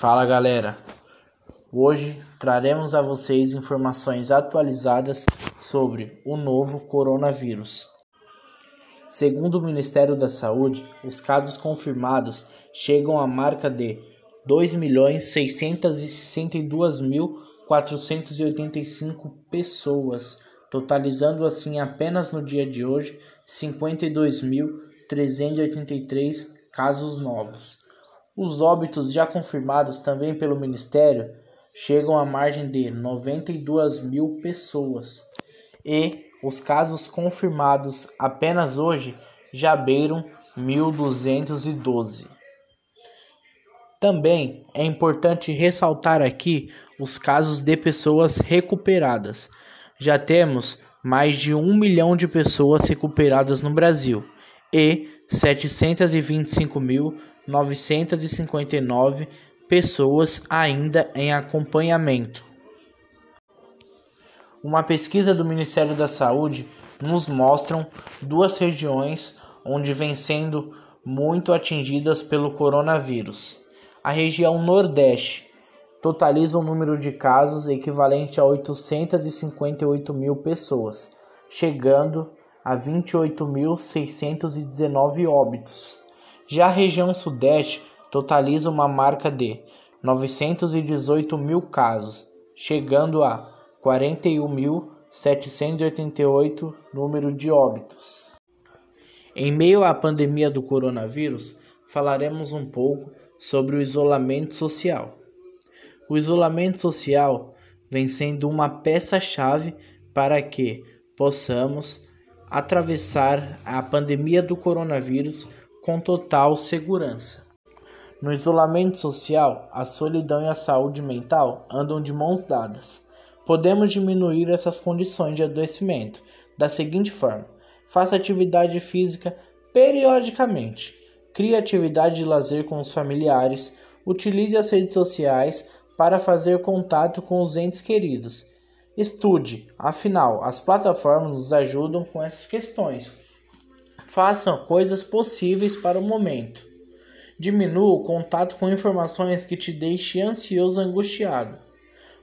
Fala galera, hoje traremos a vocês informações atualizadas sobre o novo coronavírus. Segundo o Ministério da Saúde, os casos confirmados chegam à marca de 2.662.485 pessoas, totalizando assim apenas no dia de hoje 52.383 casos novos. Os óbitos já confirmados também pelo Ministério chegam à margem de 92 mil pessoas e os casos confirmados apenas hoje já beiram 1.212. Também é importante ressaltar aqui os casos de pessoas recuperadas. Já temos mais de um milhão de pessoas recuperadas no Brasil e 725.959 pessoas ainda em acompanhamento. Uma pesquisa do Ministério da Saúde nos mostra duas regiões onde vêm sendo muito atingidas pelo coronavírus. A região Nordeste totaliza um número de casos equivalente a 858 mil pessoas, chegando a 28.619 óbitos. Já a região Sudeste totaliza uma marca de 918 mil casos, chegando a 41.788 número de óbitos. Em meio à pandemia do coronavírus, falaremos um pouco sobre o isolamento social. O isolamento social vem sendo uma peça-chave para que possamos atravessar a pandemia do coronavírus com total segurança. No isolamento social, a solidão e a saúde mental andam de mãos dadas. Podemos diminuir essas condições de adoecimento da seguinte forma: faça atividade física periodicamente, crie atividade de lazer com os familiares, utilize as redes sociais para fazer contato com os entes queridos Estude, afinal, as plataformas nos ajudam com essas questões. Faça coisas possíveis para o momento. Diminua o contato com informações que te deixem ansioso angustiado.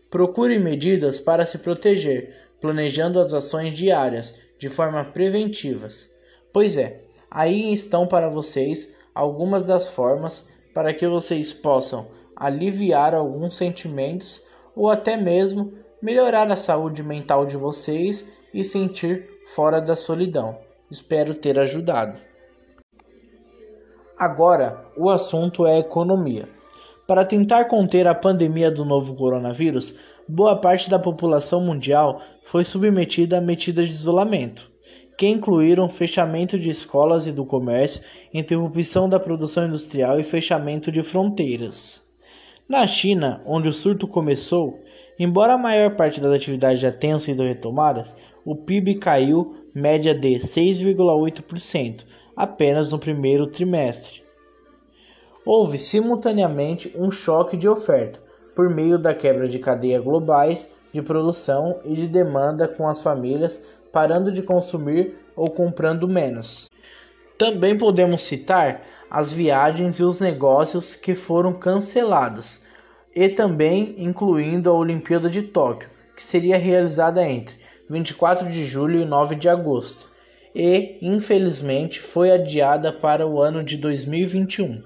Procure medidas para se proteger, planejando as ações diárias de forma preventivas. Pois é, aí estão para vocês algumas das formas para que vocês possam aliviar alguns sentimentos ou até mesmo melhorar a saúde mental de vocês e sentir fora da solidão. Espero ter ajudado. Agora, o assunto é economia. Para tentar conter a pandemia do novo coronavírus, boa parte da população mundial foi submetida a medidas de isolamento, que incluíram fechamento de escolas e do comércio, interrupção da produção industrial e fechamento de fronteiras. Na China, onde o surto começou, embora a maior parte das atividades já tenham sido retomadas, o PIB caiu média de 6,8% apenas no primeiro trimestre. Houve simultaneamente um choque de oferta por meio da quebra de cadeias globais de produção e de demanda com as famílias parando de consumir ou comprando menos. Também podemos citar as viagens e os negócios que foram cancelados, e também incluindo a Olimpíada de Tóquio, que seria realizada entre 24 de julho e 9 de agosto, e infelizmente foi adiada para o ano de 2021.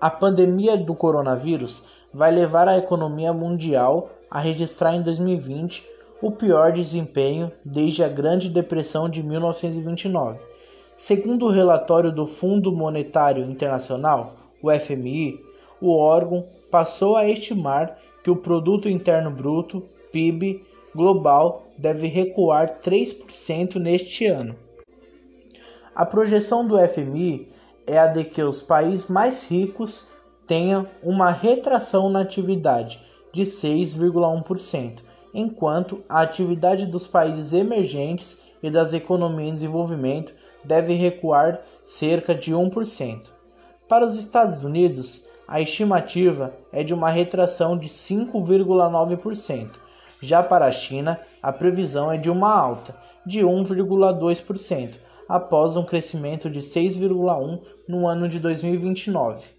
A pandemia do coronavírus vai levar a economia mundial a registrar em 2020 o pior desempenho desde a Grande Depressão de 1929 Segundo o relatório do Fundo Monetário Internacional, o FMI, o órgão passou a estimar que o produto interno bruto, PIB, global deve recuar 3% neste ano. A projeção do FMI é a de que os países mais ricos tenham uma retração na atividade de 6,1%, enquanto a atividade dos países emergentes e das economias em desenvolvimento deve recuar cerca de 1%. Para os Estados Unidos, a estimativa é de uma retração de 5,9%. Já para a China, a previsão é de uma alta de 1,2%, após um crescimento de 6,1% no ano de 2029.